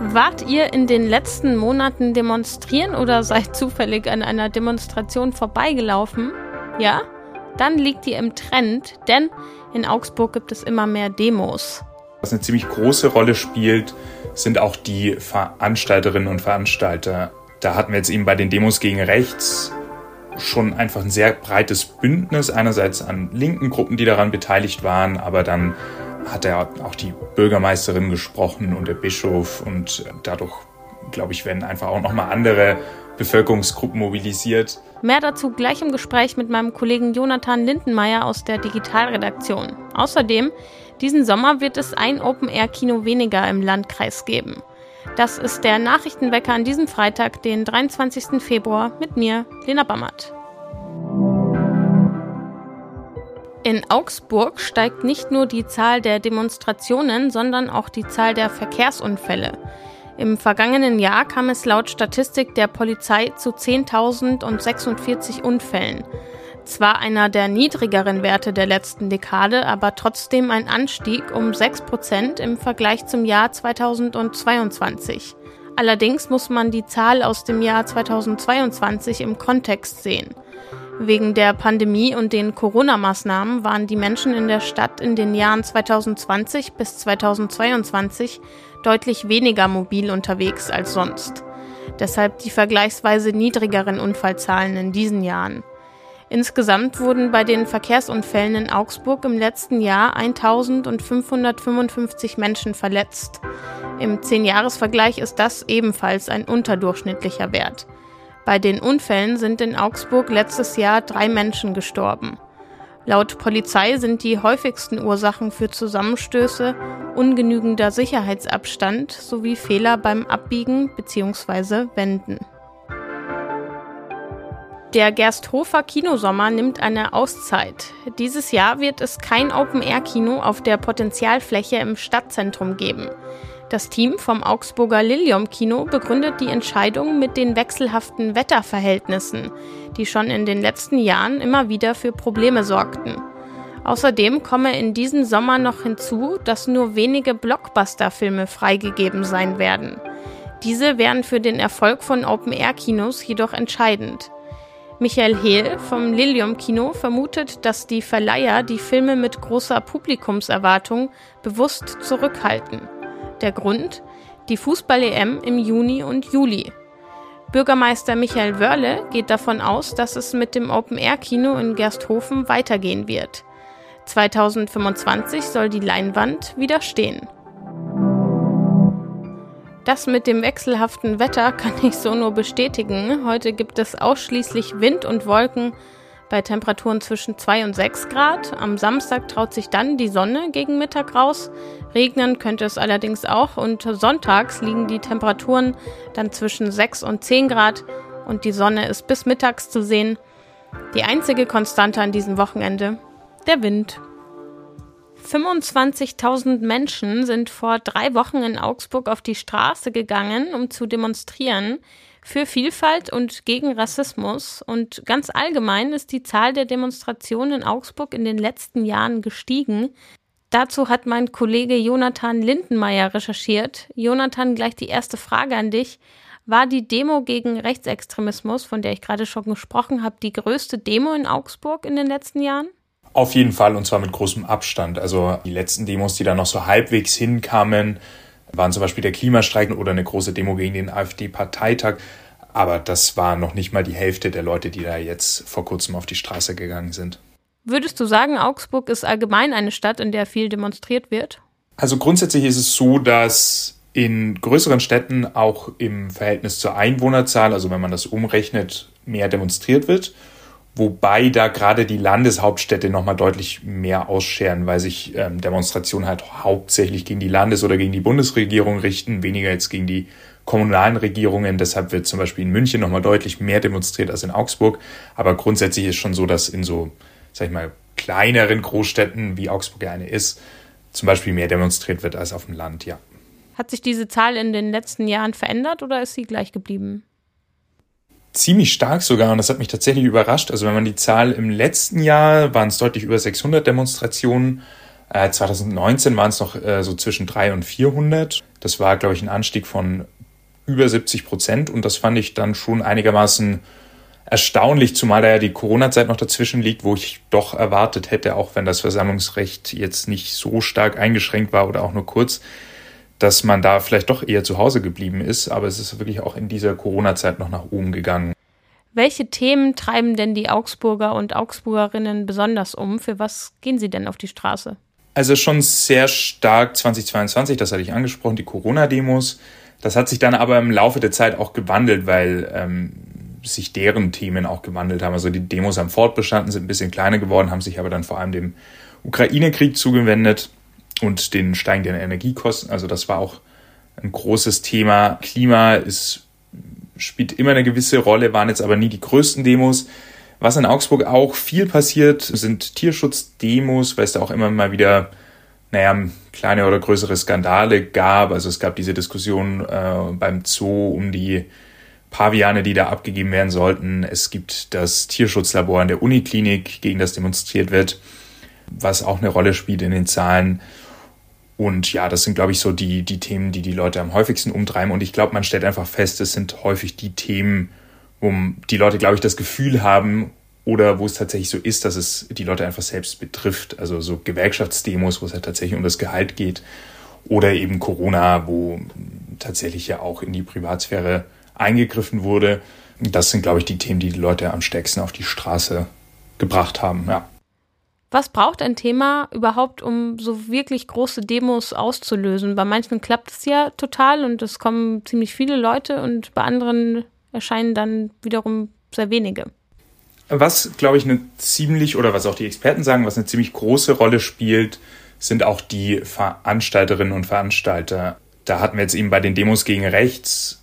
Wart ihr in den letzten Monaten demonstrieren oder seid zufällig an einer Demonstration vorbeigelaufen? Ja? Dann liegt ihr im Trend, denn in Augsburg gibt es immer mehr Demos. Was eine ziemlich große Rolle spielt, sind auch die Veranstalterinnen und Veranstalter. Da hatten wir jetzt eben bei den Demos gegen rechts schon einfach ein sehr breites Bündnis, einerseits an linken Gruppen, die daran beteiligt waren, aber dann hat er auch die Bürgermeisterin gesprochen und der Bischof und dadurch, glaube ich, werden einfach auch nochmal andere Bevölkerungsgruppen mobilisiert. Mehr dazu gleich im Gespräch mit meinem Kollegen Jonathan Lindenmeier aus der Digitalredaktion. Außerdem, diesen Sommer wird es ein Open-Air-Kino weniger im Landkreis geben. Das ist der Nachrichtenwecker an diesem Freitag, den 23. Februar, mit mir, Lena Bammert. In Augsburg steigt nicht nur die Zahl der Demonstrationen, sondern auch die Zahl der Verkehrsunfälle. Im vergangenen Jahr kam es laut Statistik der Polizei zu 10.046 Unfällen. Zwar einer der niedrigeren Werte der letzten Dekade, aber trotzdem ein Anstieg um 6 Prozent im Vergleich zum Jahr 2022. Allerdings muss man die Zahl aus dem Jahr 2022 im Kontext sehen. Wegen der Pandemie und den Corona-Maßnahmen waren die Menschen in der Stadt in den Jahren 2020 bis 2022 deutlich weniger mobil unterwegs als sonst. Deshalb die vergleichsweise niedrigeren Unfallzahlen in diesen Jahren. Insgesamt wurden bei den Verkehrsunfällen in Augsburg im letzten Jahr 1555 Menschen verletzt. Im Zehnjahresvergleich ist das ebenfalls ein unterdurchschnittlicher Wert. Bei den Unfällen sind in Augsburg letztes Jahr drei Menschen gestorben. Laut Polizei sind die häufigsten Ursachen für Zusammenstöße ungenügender Sicherheitsabstand sowie Fehler beim Abbiegen bzw. Wenden. Der Gersthofer Kinosommer nimmt eine Auszeit. Dieses Jahr wird es kein Open-Air-Kino auf der Potenzialfläche im Stadtzentrum geben. Das Team vom Augsburger Lilium Kino begründet die Entscheidung mit den wechselhaften Wetterverhältnissen, die schon in den letzten Jahren immer wieder für Probleme sorgten. Außerdem komme in diesem Sommer noch hinzu, dass nur wenige Blockbuster-Filme freigegeben sein werden. Diese wären für den Erfolg von Open-Air-Kinos jedoch entscheidend. Michael Hehl vom Lilium Kino vermutet, dass die Verleiher die Filme mit großer Publikumserwartung bewusst zurückhalten. Der Grund? Die Fußball-EM im Juni und Juli. Bürgermeister Michael Wörle geht davon aus, dass es mit dem Open-Air-Kino in Gersthofen weitergehen wird. 2025 soll die Leinwand wieder stehen. Das mit dem wechselhaften Wetter kann ich so nur bestätigen. Heute gibt es ausschließlich Wind und Wolken bei Temperaturen zwischen 2 und 6 Grad. Am Samstag traut sich dann die Sonne gegen Mittag raus. Regnen könnte es allerdings auch und sonntags liegen die Temperaturen dann zwischen 6 und 10 Grad und die Sonne ist bis mittags zu sehen. Die einzige Konstante an diesem Wochenende, der Wind. 25.000 Menschen sind vor drei Wochen in Augsburg auf die Straße gegangen, um zu demonstrieren für Vielfalt und gegen Rassismus. Und ganz allgemein ist die Zahl der Demonstrationen in Augsburg in den letzten Jahren gestiegen. Dazu hat mein Kollege Jonathan Lindenmeier recherchiert. Jonathan, gleich die erste Frage an dich. War die Demo gegen Rechtsextremismus, von der ich gerade schon gesprochen habe, die größte Demo in Augsburg in den letzten Jahren? Auf jeden Fall und zwar mit großem Abstand. Also die letzten Demos, die da noch so halbwegs hinkamen, waren zum Beispiel der Klimastreik oder eine große Demo gegen den AfD-Parteitag. Aber das war noch nicht mal die Hälfte der Leute, die da jetzt vor kurzem auf die Straße gegangen sind. Würdest du sagen, Augsburg ist allgemein eine Stadt, in der viel demonstriert wird? Also grundsätzlich ist es so, dass in größeren Städten auch im Verhältnis zur Einwohnerzahl, also wenn man das umrechnet, mehr demonstriert wird wobei da gerade die Landeshauptstädte nochmal deutlich mehr ausscheren, weil sich ähm, Demonstrationen halt hauptsächlich gegen die Landes- oder gegen die Bundesregierung richten, weniger jetzt gegen die kommunalen Regierungen. Deshalb wird zum Beispiel in München nochmal deutlich mehr demonstriert als in Augsburg. Aber grundsätzlich ist schon so, dass in so, sag ich mal, kleineren Großstädten, wie Augsburg ja eine ist, zum Beispiel mehr demonstriert wird als auf dem Land, ja. Hat sich diese Zahl in den letzten Jahren verändert oder ist sie gleich geblieben? Ziemlich stark sogar und das hat mich tatsächlich überrascht. Also wenn man die Zahl im letzten Jahr waren es deutlich über 600 Demonstrationen, Äh, 2019 waren es noch äh, so zwischen 300 und 400. Das war, glaube ich, ein Anstieg von über 70 Prozent und das fand ich dann schon einigermaßen erstaunlich, zumal da ja die Corona-Zeit noch dazwischen liegt, wo ich doch erwartet hätte, auch wenn das Versammlungsrecht jetzt nicht so stark eingeschränkt war oder auch nur kurz, dass man da vielleicht doch eher zu Hause geblieben ist. Aber es ist wirklich auch in dieser Corona-Zeit noch nach oben gegangen. Welche Themen treiben denn die Augsburger und Augsburgerinnen besonders um? Für was gehen sie denn auf die Straße? Also schon sehr stark 2022, das hatte ich angesprochen, die Corona-Demos. Das hat sich dann aber im Laufe der Zeit auch gewandelt, weil ähm, sich deren Themen auch gewandelt haben. Also die Demos haben fortbestanden, sind ein bisschen kleiner geworden, haben sich aber dann vor allem dem Ukraine-Krieg zugewendet und den steigenden Energiekosten. Also das war auch ein großes Thema. Klima ist, spielt immer eine gewisse Rolle, waren jetzt aber nie die größten Demos. Was in Augsburg auch viel passiert, sind Tierschutzdemos, weil es da auch immer mal wieder, naja, kleine oder größere Skandale gab. Also es gab diese Diskussion äh, beim Zoo um die Paviane, die da abgegeben werden sollten. Es gibt das Tierschutzlabor an der Uniklinik, gegen das demonstriert wird, was auch eine Rolle spielt in den Zahlen. Und ja, das sind, glaube ich, so die, die Themen, die die Leute am häufigsten umtreiben. Und ich glaube, man stellt einfach fest, es sind häufig die Themen, wo die Leute, glaube ich, das Gefühl haben oder wo es tatsächlich so ist, dass es die Leute einfach selbst betrifft. Also so Gewerkschaftsdemos, wo es halt tatsächlich um das Gehalt geht. Oder eben Corona, wo tatsächlich ja auch in die Privatsphäre eingegriffen wurde. Das sind, glaube ich, die Themen, die die Leute am stärksten auf die Straße gebracht haben. Ja. Was braucht ein Thema überhaupt, um so wirklich große Demos auszulösen? Bei manchen klappt es ja total und es kommen ziemlich viele Leute und bei anderen erscheinen dann wiederum sehr wenige. Was, glaube ich, eine ziemlich, oder was auch die Experten sagen, was eine ziemlich große Rolle spielt, sind auch die Veranstalterinnen und Veranstalter. Da hatten wir jetzt eben bei den Demos gegen rechts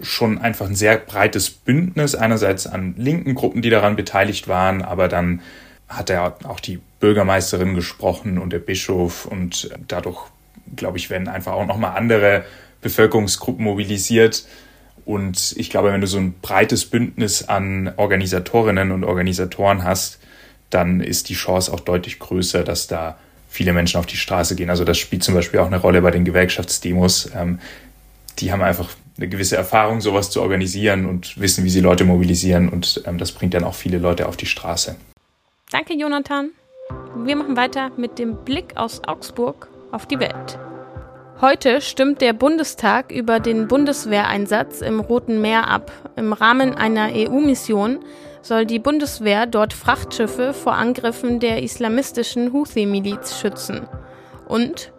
schon einfach ein sehr breites Bündnis, einerseits an linken Gruppen, die daran beteiligt waren, aber dann hat er auch die Bürgermeisterin gesprochen und der Bischof und dadurch, glaube ich, werden einfach auch nochmal andere Bevölkerungsgruppen mobilisiert. Und ich glaube, wenn du so ein breites Bündnis an Organisatorinnen und Organisatoren hast, dann ist die Chance auch deutlich größer, dass da viele Menschen auf die Straße gehen. Also das spielt zum Beispiel auch eine Rolle bei den Gewerkschaftsdemos. Ähm, die haben einfach eine gewisse Erfahrung, sowas zu organisieren und wissen, wie sie Leute mobilisieren. Und ähm, das bringt dann auch viele Leute auf die Straße. Danke, Jonathan. Wir machen weiter mit dem Blick aus Augsburg auf die Welt. Heute stimmt der Bundestag über den Bundeswehreinsatz im Roten Meer ab. Im Rahmen einer EU-Mission soll die Bundeswehr dort Frachtschiffe vor Angriffen der islamistischen Houthi-Miliz schützen. Und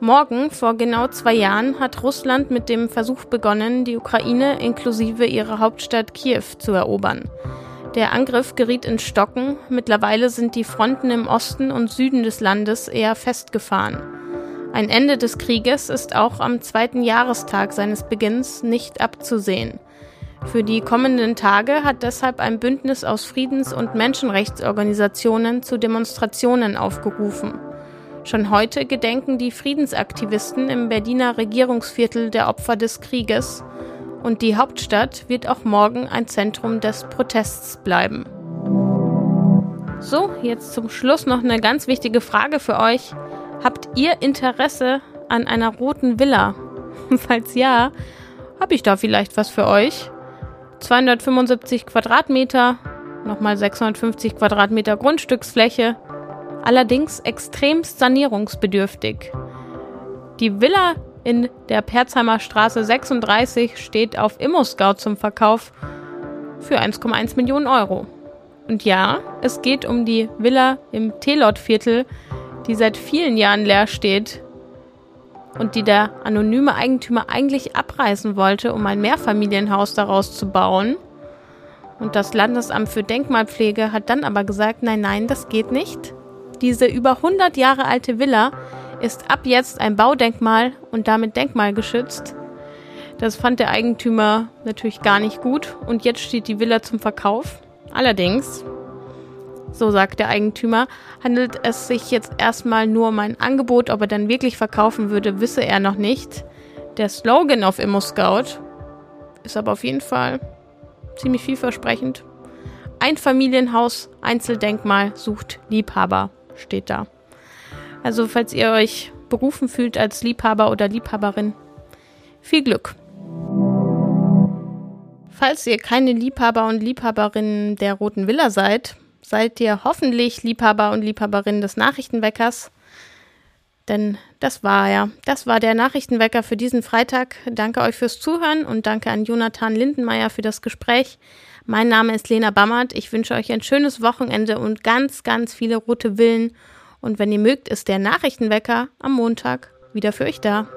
Morgen, vor genau zwei Jahren, hat Russland mit dem Versuch begonnen, die Ukraine inklusive ihrer Hauptstadt Kiew zu erobern. Der Angriff geriet in Stocken, mittlerweile sind die Fronten im Osten und Süden des Landes eher festgefahren. Ein Ende des Krieges ist auch am zweiten Jahrestag seines Beginns nicht abzusehen. Für die kommenden Tage hat deshalb ein Bündnis aus Friedens- und Menschenrechtsorganisationen zu Demonstrationen aufgerufen. Schon heute gedenken die Friedensaktivisten im Berliner Regierungsviertel der Opfer des Krieges und die Hauptstadt wird auch morgen ein Zentrum des Protests bleiben. So, jetzt zum Schluss noch eine ganz wichtige Frage für euch. Habt ihr Interesse an einer roten Villa? Falls ja, habe ich da vielleicht was für euch. 275 Quadratmeter, nochmal 650 Quadratmeter Grundstücksfläche, allerdings extremst sanierungsbedürftig. Die Villa in der Perzheimer Straße 36 steht auf ImmoScout zum Verkauf für 1,1 Millionen Euro. Und ja, es geht um die Villa im Telot-Viertel, die seit vielen Jahren leer steht und die der anonyme Eigentümer eigentlich abreißen wollte, um ein Mehrfamilienhaus daraus zu bauen. Und das Landesamt für Denkmalpflege hat dann aber gesagt, nein, nein, das geht nicht. Diese über 100 Jahre alte Villa ist ab jetzt ein Baudenkmal und damit denkmalgeschützt. Das fand der Eigentümer natürlich gar nicht gut und jetzt steht die Villa zum Verkauf. Allerdings, so sagt der Eigentümer, handelt es sich jetzt erstmal nur um ein Angebot, ob er dann wirklich verkaufen würde, wisse er noch nicht. Der Slogan auf ImmoScout ist aber auf jeden Fall ziemlich vielversprechend. Ein Familienhaus, Einzeldenkmal sucht Liebhaber steht da. Also falls ihr euch berufen fühlt als Liebhaber oder Liebhaberin, viel Glück. Falls ihr keine Liebhaber und Liebhaberinnen der Roten Villa seid, seid ihr hoffentlich Liebhaber und Liebhaberinnen des Nachrichtenweckers. Denn das war ja, das war der Nachrichtenwecker für diesen Freitag. Danke euch fürs Zuhören und danke an Jonathan Lindenmeier für das Gespräch. Mein Name ist Lena Bammert. Ich wünsche euch ein schönes Wochenende und ganz, ganz viele rote Villen. Und wenn ihr mögt, ist der Nachrichtenwecker am Montag wieder für euch da.